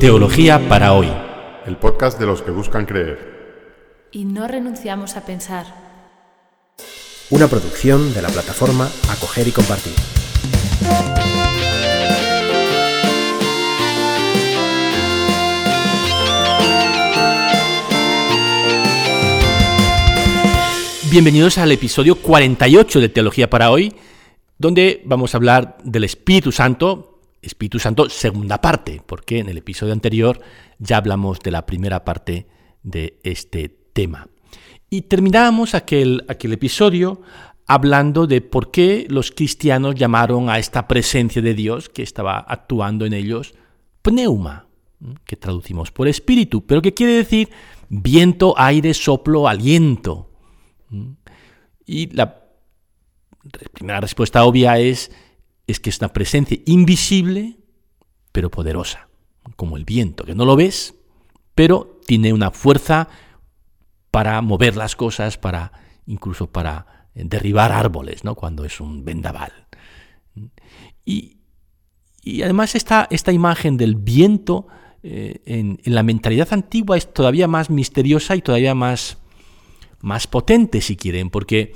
Teología para hoy. El podcast de los que buscan creer. Y no renunciamos a pensar. Una producción de la plataforma Acoger y Compartir. Bienvenidos al episodio 48 de Teología para hoy, donde vamos a hablar del Espíritu Santo, Espíritu Santo, segunda parte, porque en el episodio anterior ya hablamos de la primera parte de este tema. Y terminábamos aquel, aquel episodio hablando de por qué los cristianos llamaron a esta presencia de Dios que estaba actuando en ellos pneuma, que traducimos por espíritu, pero que quiere decir viento, aire, soplo, aliento. Y la primera respuesta obvia es es que es una presencia invisible, pero poderosa, como el viento, que no lo ves, pero tiene una fuerza para mover las cosas, para incluso para derribar árboles, ¿no? cuando es un vendaval. Y, además esta, esta, imagen del viento eh, en, la mentalidad antigua es todavía más misteriosa y todavía más, más potente, si quieren, porque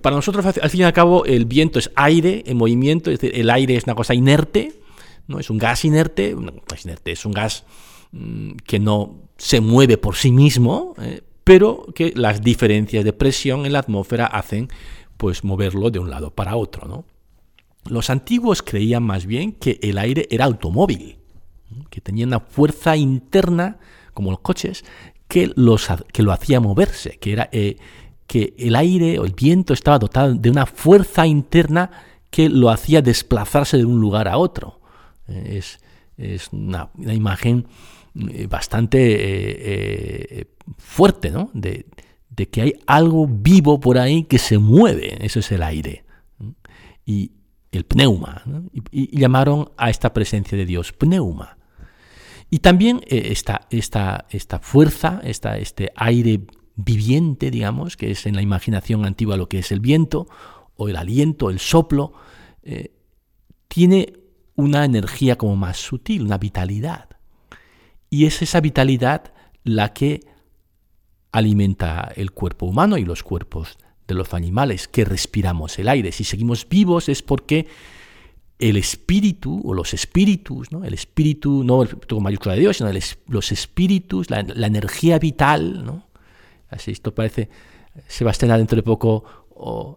para nosotros, al fin y al cabo, el viento es aire en movimiento, es decir, el aire es una cosa inerte, ¿no? es un gas inerte, es inerte, es un gas mm, que no se mueve por sí mismo, eh, pero que las diferencias de presión en la atmósfera hacen pues moverlo de un lado para otro. ¿no? Los antiguos creían más bien que el aire era automóvil, que tenía una fuerza interna, como los coches, que, los, que lo hacía moverse, que era eh, que el aire o el viento estaba dotado de una fuerza interna que lo hacía desplazarse de un lugar a otro. Eh, es, una, imagen eh, bastante eh, fuerte, ¿no? De, que hay algo vivo por ahí que se mueve, eso es el aire. Y el pneuma, y, llamaron a esta presencia de Dios pneuma. Y también esta, esta, esta fuerza, esta, este aire viviente, digamos, que es en la imaginación antigua lo que es el viento, o el aliento, el soplo, eh, tiene una energía como más sutil, una vitalidad. Y es esa vitalidad la que alimenta el cuerpo humano y los cuerpos de los animales, que respiramos el aire. Si seguimos vivos es porque el espíritu o los espíritus, ¿no? el espíritu, no con mayúscula de Dios, sino los espíritus, la energía vital, ¿no? Así esto parece, se dentro de poco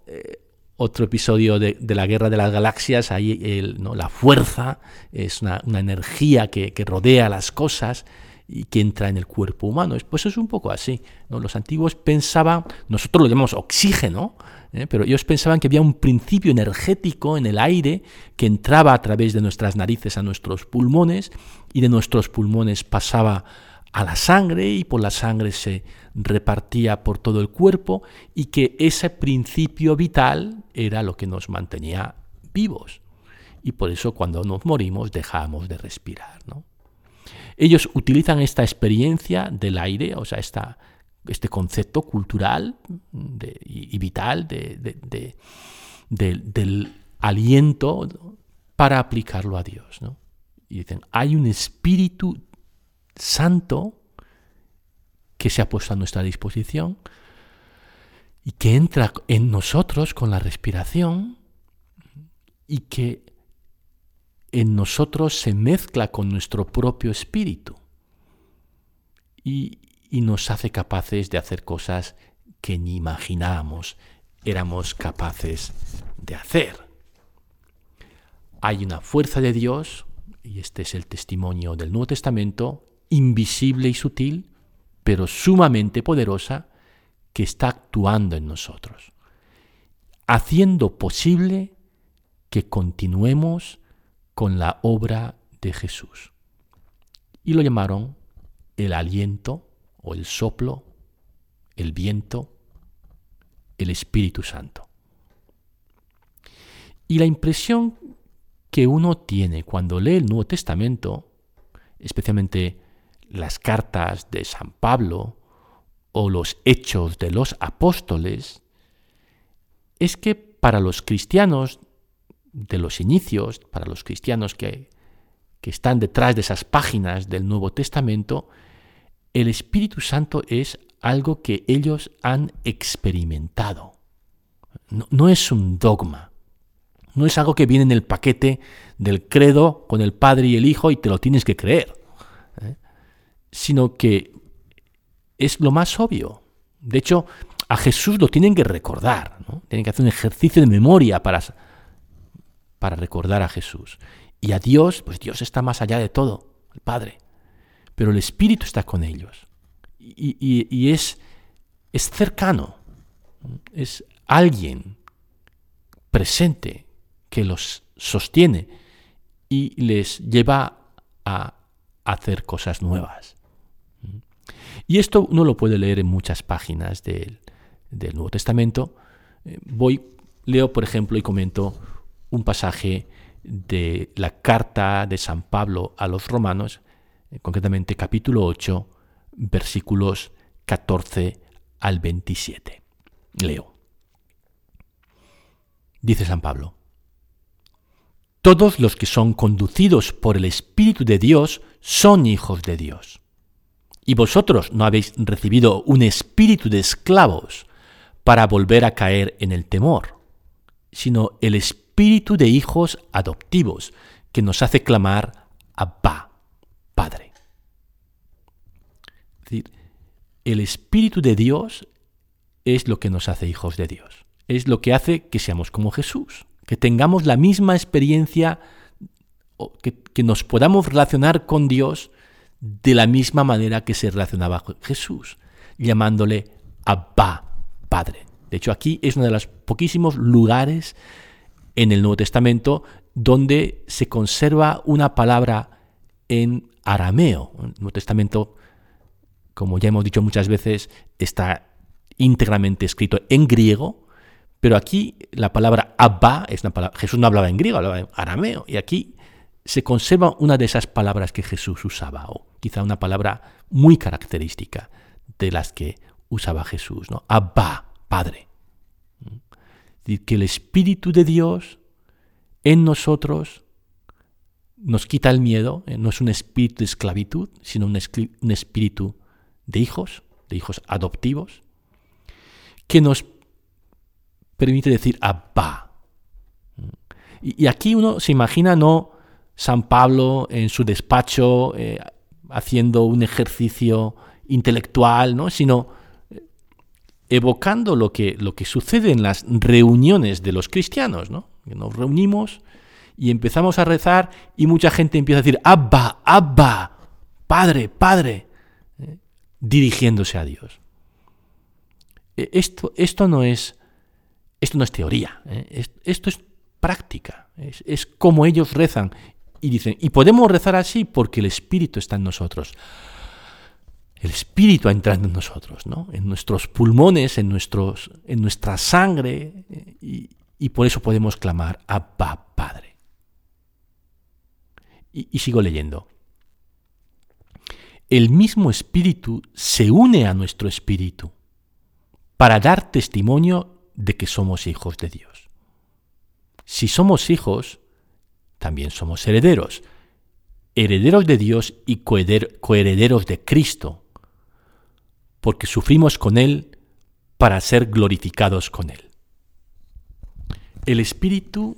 eh, otro episodio de, la Guerra de las Galaxias, ahí ¿no? la fuerza es una, energía que, rodea las cosas y que entra en el cuerpo humano. Pues es un poco así. Los antiguos pensaban, nosotros lo llamamos oxígeno, ¿eh? pero ellos pensaban que había un principio energético en el aire que entraba a través de nuestras narices a nuestros pulmones y de nuestros pulmones pasaba a la sangre y por la sangre se repartía por todo el cuerpo y que ese principio vital era lo que nos mantenía vivos. Y por eso cuando nos morimos dejamos de respirar. Ellos utilizan esta experiencia del aire, o sea, esta, este concepto cultural y, vital del aliento para aplicarlo a Dios. Y dicen, hay un espíritu santo que se ha puesto a nuestra disposición y que entra en nosotros con la respiración y que en nosotros se mezcla con nuestro propio espíritu y, nos hace capaces de hacer cosas que ni imaginábamos éramos capaces de hacer. Hay una fuerza de Dios, y este es el testimonio del Nuevo Testamento, invisible y sutil, pero sumamente poderosa, que está actuando en nosotros, haciendo posible que continuemos con la obra de Jesús. Y lo llamaron el aliento o el soplo, el viento, el Espíritu Santo. Y la impresión que uno tiene cuando lee el Nuevo Testamento, especialmente las cartas de San Pablo o los hechos de los apóstoles, es que para los cristianos de los inicios, para los cristianos que, que están detrás de esas páginas del Nuevo Testamento, el Espíritu Santo es algo que ellos han experimentado. No, es un dogma, no es algo que viene en el paquete del credo con el Padre y el Hijo y te lo tienes que creer. Sino que es lo más obvio. De hecho, a Jesús lo tienen que recordar, tienen que hacer un ejercicio de memoria para, para recordar a Jesús. Y a Dios, pues Dios está más allá de todo, el Padre, pero el Espíritu está con ellos. Y, es, es cercano, es alguien presente que los sostiene y les lleva a hacer cosas nuevas. Y esto uno lo puede leer en muchas páginas del, Nuevo Testamento. Eh, voy, leo, por ejemplo, y comento un pasaje de la carta de San Pablo a los romanos, eh, concretamente capítulo 8, versículos 14 al 27. Leo. Dice San Pablo, Todos los que son conducidos por el Espíritu de Dios son hijos de Dios. Y vosotros no habéis recibido un espíritu de esclavos para volver a caer en el temor, sino el espíritu de hijos adoptivos que nos hace clamar Abba, Padre. Es decir, el espíritu de Dios es lo que nos hace hijos de Dios es lo que hace que seamos como Jesús, que tengamos la misma experiencia, que, que nos podamos relacionar con Dios de la misma manera que se relacionaba Jesús, llamándole Abba, Padre. De hecho, aquí es uno de los poquísimos lugares en el Nuevo Testamento donde se conserva una palabra en arameo. El Nuevo Testamento, como ya hemos dicho muchas veces, está íntegramente escrito en griego, pero aquí la palabra Abba es una palabra. Jesús no hablaba en griego, hablaba en arameo. Y aquí se conserva una de esas palabras que Jesús usaba, quizá una palabra muy característica de las que usaba Jesús, ¿no? Abba, Padre. que el Espíritu de Dios en nosotros nos quita el miedo, ¿eh? no es un espíritu de esclavitud, sino un, un espíritu de hijos, de hijos adoptivos, que nos permite decir Abba. Y, aquí uno se imagina no San Pablo en su despacho eh, haciendo un ejercicio intelectual, ¿no? sino eh, evocando lo que, lo que sucede en las reuniones de los cristianos. ¿no? Nos reunimos y empezamos a rezar y mucha gente empieza a decir Abba, Abba, Padre, Padre, ¿eh? dirigiéndose a Dios. E, esto, esto no es esto no es teoría, ¿eh? esto es práctica, es, como ellos rezan y dicen, y podemos rezar así porque el Espíritu está en nosotros. El Espíritu ha entrado en nosotros, ¿no? en nuestros pulmones, en, nuestros, en nuestra sangre, y, por eso podemos clamar Abba Padre. Y, y sigo leyendo. El mismo Espíritu se une a nuestro Espíritu para dar testimonio de que somos hijos de Dios. Si somos hijos, también somos herederos, herederos de Dios y coherederos de Cristo, porque sufrimos con Él para ser glorificados con Él. El Espíritu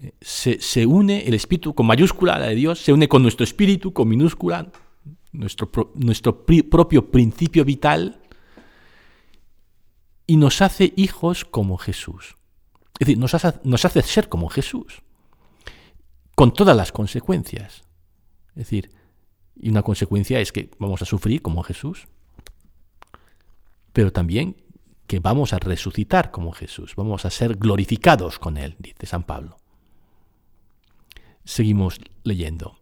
eh, se, une, el Espíritu con mayúscula, la de Dios, se une con nuestro Espíritu con minúscula, nuestro, nuestro propio principio vital, y nos hace hijos como Jesús. Es decir, nos hace, nos hace ser como Jesús, con todas las consecuencias. Es decir, y una consecuencia es que vamos a sufrir como Jesús, pero también que vamos a resucitar como Jesús, vamos a ser glorificados con Él, dice San Pablo. Seguimos leyendo.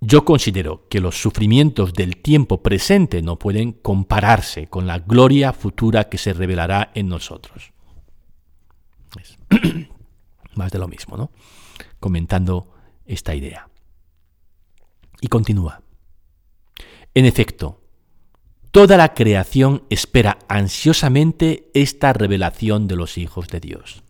Yo considero que los sufrimientos del tiempo presente no pueden compararse con la gloria futura que se revelará en nosotros. más de lo mismo, ¿no? Comentando esta idea. Y continúa. En efecto, toda la creación espera ansiosamente esta revelación de los hijos de Dios.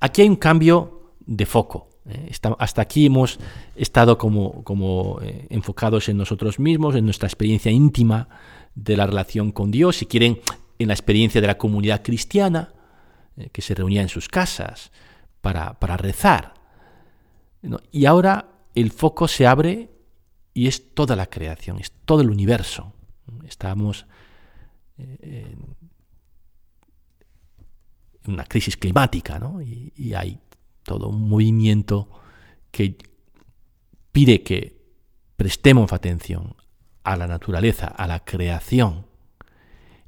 Aquí hay un cambio de foco. ¿eh? hasta aquí hemos estado como, como eh, enfocados en nosotros mismos, en nuestra experiencia íntima de la relación con Dios, si quieren, en la experiencia de la comunidad cristiana, eh, que se reunía en sus casas para, rezar. Y ahora el foco se abre y es toda la creación, es todo el universo. Estamos en una crisis climática, ¿no? y hay todo un movimiento que pide que prestemos atención a la naturaleza, a la creación.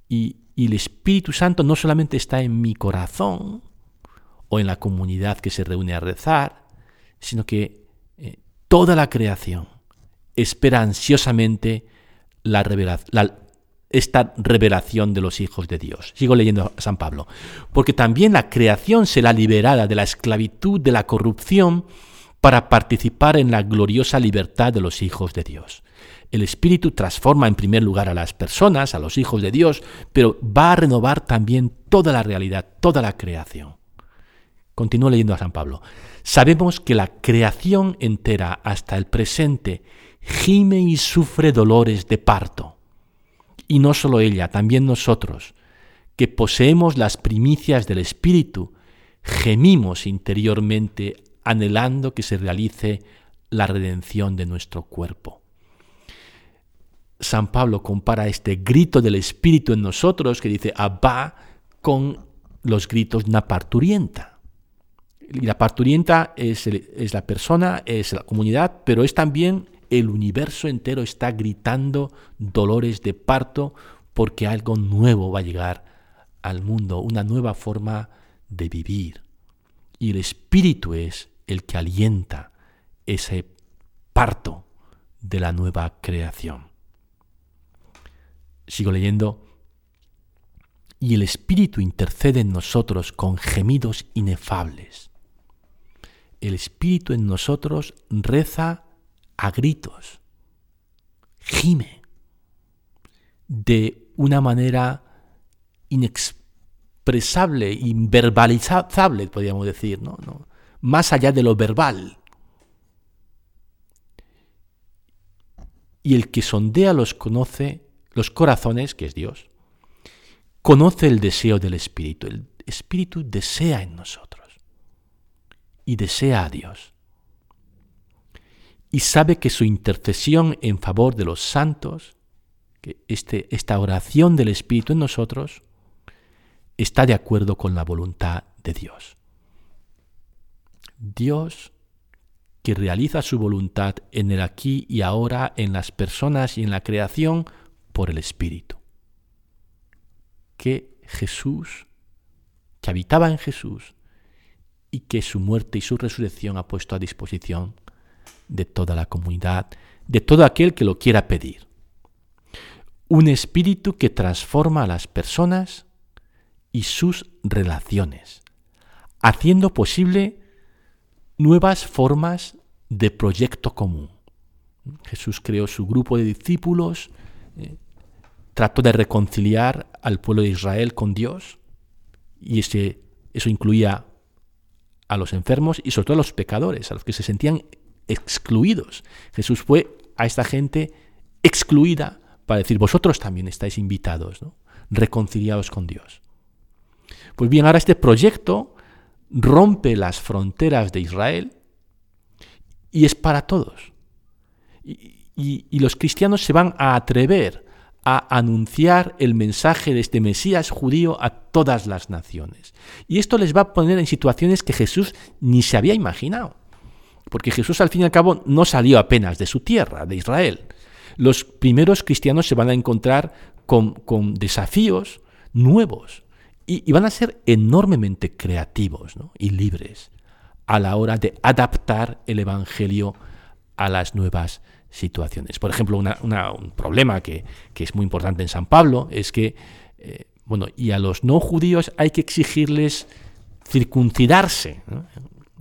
Y, el Espíritu Santo no solamente está en mi corazón o en la comunidad que se reúne a rezar, sino que eh, toda la creación espera ansiosamente la, la, esta revelación de los hijos de Dios. Sigo leyendo a San Pablo. Porque también la creación será liberada de la esclavitud, de la corrupción, para participar en la gloriosa libertad de los hijos de Dios. El Espíritu transforma en primer lugar a las personas, a los hijos de Dios, pero va a renovar también toda la realidad, toda la creación. Continúo leyendo a San Pablo. Sabemos que la creación entera hasta el presente gime y sufre dolores de parto y no solo ella, también nosotros, que poseemos las primicias del Espíritu, gemimos interiormente anhelando que se realice la redención de nuestro cuerpo. San Pablo compara este grito del Espíritu en nosotros, que dice Abba, con los gritos de una parturienta. Y la parturienta es, es la persona, es la comunidad, pero es también el universo entero está gritando dolores de parto porque algo nuevo va a llegar al mundo, una nueva forma de vivir. Y el Espíritu es el que alienta ese parto de la nueva creación. Sigo leyendo. Y el Espíritu intercede en nosotros con gemidos inefables. El Espíritu en nosotros reza a gritos, gime de una manera inexpresable, inverbalizable, podríamos decir, ¿no? más allá de lo verbal. Y el que sondea los conoce, los corazones, que es Dios, conoce el deseo del Espíritu. El Espíritu desea en nosotros y desea a Dios y sabe que su intercesión en favor de los santos, que este, esta oración del Espíritu en nosotros, está de acuerdo con la voluntad de Dios. Dios que realiza su voluntad en el aquí y ahora, en las personas y en la creación, por el Espíritu. Que Jesús, que habitaba en Jesús, y que su muerte y su resurrección ha puesto a disposición de toda la comunidad, de todo aquel que lo quiera pedir. Un espíritu que transforma a las personas y sus relaciones, haciendo posible nuevas formas de proyecto común. Jesús creó su grupo de discípulos, eh, trató de reconciliar al pueblo de Israel con Dios, y ese, eso incluía a los enfermos y sobre todo a los pecadores, a los que se sentían excluidos. Jesús fue a esta gente excluida para decir, vosotros también estáis invitados, ¿no? reconciliados con Dios. Pues bien, ahora este proyecto rompe las fronteras de Israel y es para todos. y, los cristianos se van a atrever a anunciar el mensaje de este Mesías judío a todas las naciones. Y esto les va a poner en situaciones que Jesús ni se había imaginado porque Jesús al fin y al cabo no salió apenas de su tierra, de Israel. Los primeros cristianos se van a encontrar con, desafíos nuevos y, van a ser enormemente creativos y libres a la hora de adaptar el Evangelio a las nuevas situaciones. Por ejemplo, un problema que, es muy importante en San Pablo es que, eh, bueno, y a los no judíos hay que exigirles circuncidarse.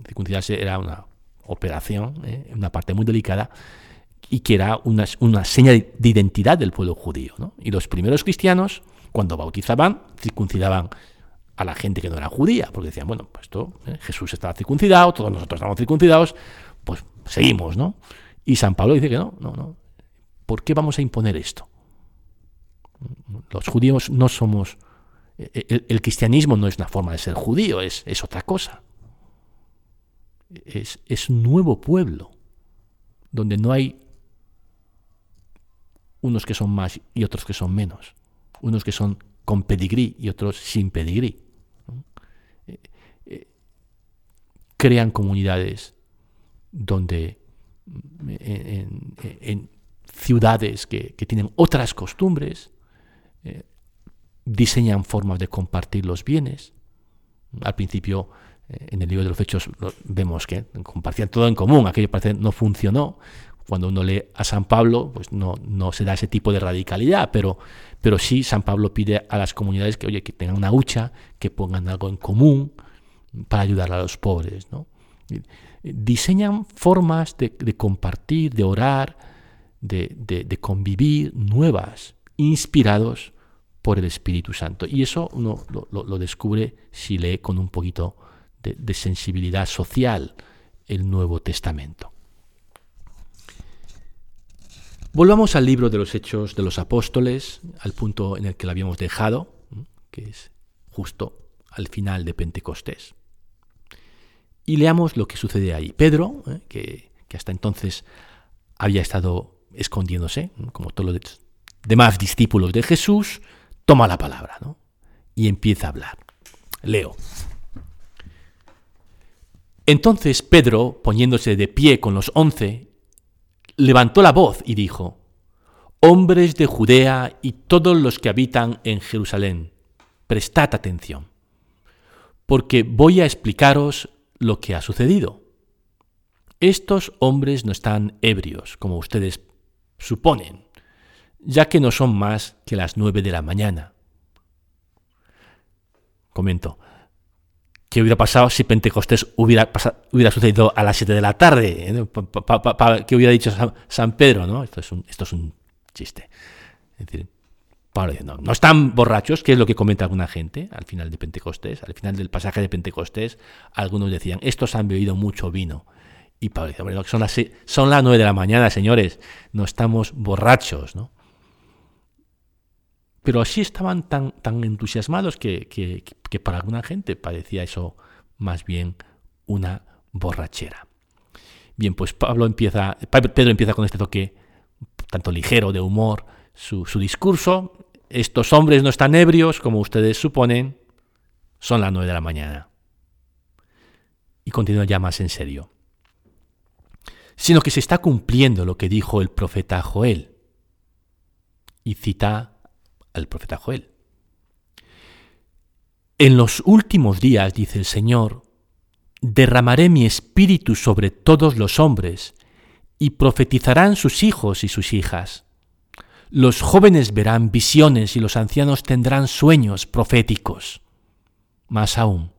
Circuncidarse era una operación, ¿eh? una parte muy delicada, y que era una, una seña de identidad del pueblo judío. Y los primeros cristianos, cuando bautizaban, circuncidaban a la gente que no era judía, porque decían, bueno, pues esto, ¿eh? Jesús estaba circuncidado, todos nosotros estamos circuncidados, pues seguimos, ¿no? Y San Pablo dice que no, no, no. ¿Por qué vamos a imponer esto? Los judíos no somos... El, el cristianismo no es una forma de ser judío, es, es otra cosa. Es, es un nuevo pueblo, donde no hay unos que son más y otros que son menos, unos que son con pedigrí y otros sin pedigrí. Eh, eh, crean comunidades donde en, ciudades que, tienen otras costumbres, eh, diseñan formas de compartir los bienes. Al principio, en el libro de los hechos, vemos que compartían todo en común, aquello parece no funcionó, cuando uno lee a San Pablo, pues no, no se da ese tipo de radicalidad, pero, pero sí San Pablo pide a las comunidades que, oye, que tengan una hucha, que pongan algo en común para ayudar a los pobres. ¿no? Diseñan formas de, compartir, de orar, de, convivir nuevas, inspirados por el Espíritu Santo. Y eso uno lo, descubre si lee con un poquito de sensibilidad social el Nuevo Testamento. Volvamos al libro de los Hechos de los Apóstoles, al punto en el que lo habíamos dejado, que es justo al final de Pentecostés. Y leamos lo que sucede ahí. Pedro, ¿eh? que, hasta entonces había estado escondiéndose, como todos los demás discípulos de Jesús, toma la palabra y empieza a hablar. Leo. Entonces Pedro, poniéndose de pie con los once, levantó la voz y dijo, Hombres de Judea y todos los que habitan en Jerusalén, prestad atención, porque voy a explicaros lo que ha sucedido. Estos hombres no están ebrios, como ustedes suponen, ya que no son más que las nueve de la mañana. Comento, ¿Qué hubiera pasado si Pentecostés hubiera, hubiera sucedido a las 7 de la tarde? ¿eh? ¿Qué hubiera dicho San, Pedro? ¿no? Esto, es un, esto es un chiste. Es decir, Pablo no, no están borrachos, que es lo que comenta alguna gente al final de Pentecostés. Al final del pasaje de Pentecostés, algunos decían, estos han bebido mucho vino. Y Pablo dice, bueno, son las, son las 9 de la mañana, señores, no estamos borrachos, ¿no? Pero así estaban tan, tan entusiasmados que, que, para alguna gente parecía eso más bien una borrachera. Bien, pues Pablo empieza, Pedro empieza con este toque tanto ligero de humor su, su discurso. Estos hombres no están ebrios, como ustedes suponen, son las nueve de la mañana. Y continúa ya más en serio. Sino que se está cumpliendo lo que dijo el profeta Joel. Y cita al profeta Joel. En los últimos días, dice el Señor, derramaré mi espíritu sobre todos los hombres, y profetizarán sus hijos y sus hijas. Los jóvenes verán visiones y los ancianos tendrán sueños proféticos. Más aún,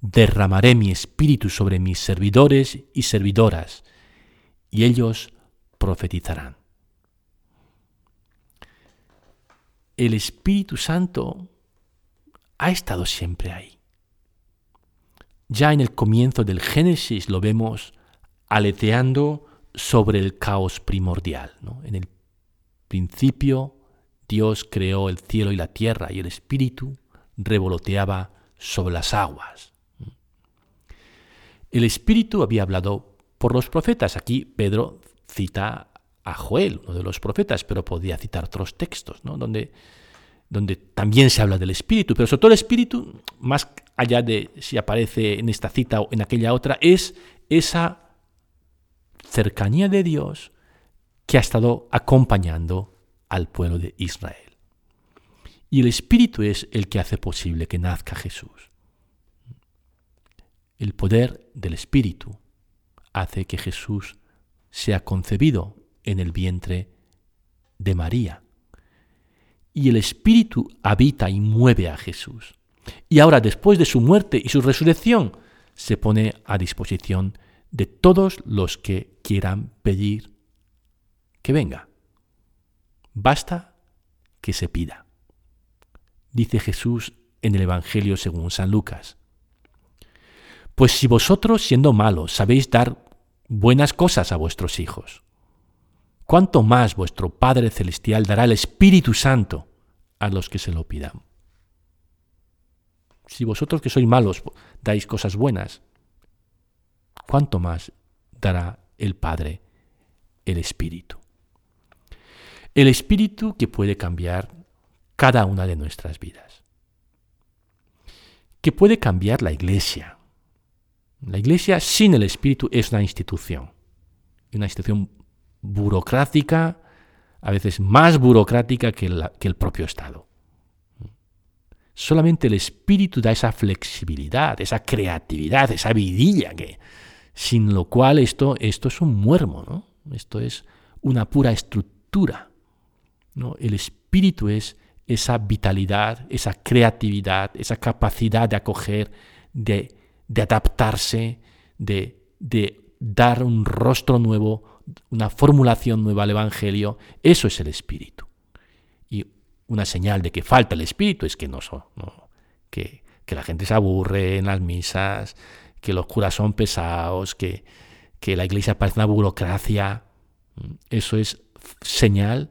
derramaré mi espíritu sobre mis servidores y servidoras, y ellos profetizarán. el Espíritu Santo ha estado siempre ahí. Ya en el comienzo del Génesis lo vemos aleteando sobre el caos primordial. En el principio Dios creó el cielo y la tierra y el Espíritu revoloteaba sobre las aguas. El Espíritu había hablado por los profetas. Aquí Pedro cita a Joel, uno de los profetas, pero podía citar otros textos, ¿no? donde, donde también se habla del Espíritu, pero sobre todo el Espíritu, más allá de si aparece en esta cita o en aquella otra, es esa cercanía de Dios que ha estado acompañando al pueblo de Israel. Y el Espíritu es el que hace posible que nazca Jesús. El poder del Espíritu hace que Jesús sea concebido en el vientre de María. Y el Espíritu habita y mueve a Jesús. Y ahora, después de su muerte y su resurrección, se pone a disposición de todos los que quieran pedir que venga. Basta que se pida. Dice Jesús en el Evangelio según San Lucas. Pues si vosotros, siendo malos, sabéis dar buenas cosas a vuestros hijos, ¿cuánto más vuestro Padre Celestial dará el Espíritu Santo a los que se lo pidan? Si vosotros que sois malos dais cosas buenas, ¿cuánto más dará el Padre el Espíritu? El Espíritu que puede cambiar cada una de nuestras vidas. Que puede cambiar la Iglesia. La Iglesia sin el Espíritu es una institución. Una institución burocrática, a veces más burocrática que, el propio Estado. Solamente el Espíritu da esa flexibilidad, esa creatividad, esa vidilla que, sin lo cual esto, esto es un muermo, ¿no? Esto es una pura estructura. ¿No? El espíritu es esa vitalidad, esa creatividad, esa capacidad de acoger, de, adaptarse, de, dar un rostro nuevo, una formulación nueva al Evangelio. Eso es el espíritu. Y una señal de que falta el espíritu es que no son, Que, que, la gente se aburre en las misas, que los curas son pesados, que, que la iglesia parece una burocracia. Eso es señal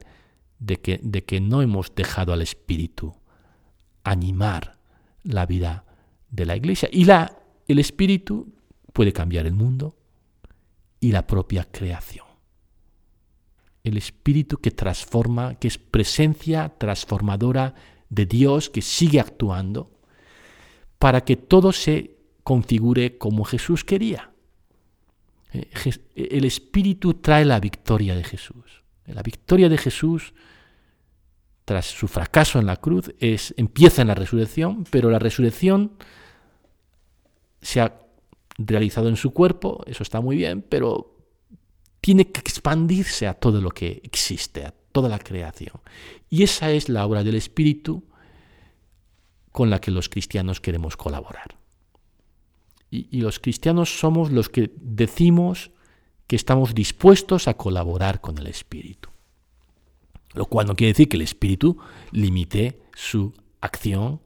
de que, de que no hemos dejado al Espíritu animar la vida de la iglesia. Y la, el Espíritu puede cambiar el mundo y la propia creación. El Espíritu que transforma, que es presencia transformadora de Dios, que sigue actuando para que todo se configure como Jesús quería. Eh, el Espíritu trae la victoria de Jesús. La victoria de Jesús tras su fracaso en la cruz es, empieza en la resurrección, pero la resurrección se ha realizado en su cuerpo, eso está muy bien, pero tiene que expandirse a todo lo que existe, a toda la creación. Y esa es la obra del Espíritu con la que los cristianos queremos colaborar. Y, y los cristianos somos los que decimos que estamos dispuestos a colaborar con el Espíritu. Lo cual no quiere decir que el Espíritu limite su acción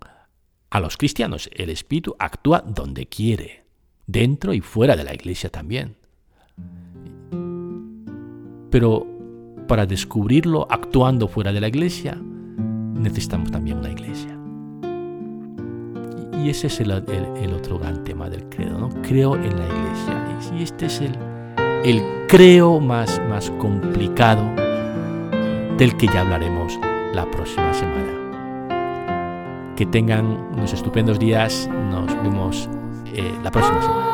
a los cristianos. El Espíritu actúa donde quiere, dentro y fuera de la iglesia también. Pero para descubrirlo actuando fuera de la iglesia, necesitamos también una iglesia. Y ese es el, otro gran tema del credo, ¿no? Creo en la iglesia. Y este es el, el creo más, más complicado del que ya hablaremos la próxima semana. Que tengan unos estupendos días, nos vemos eh, la próxima semana.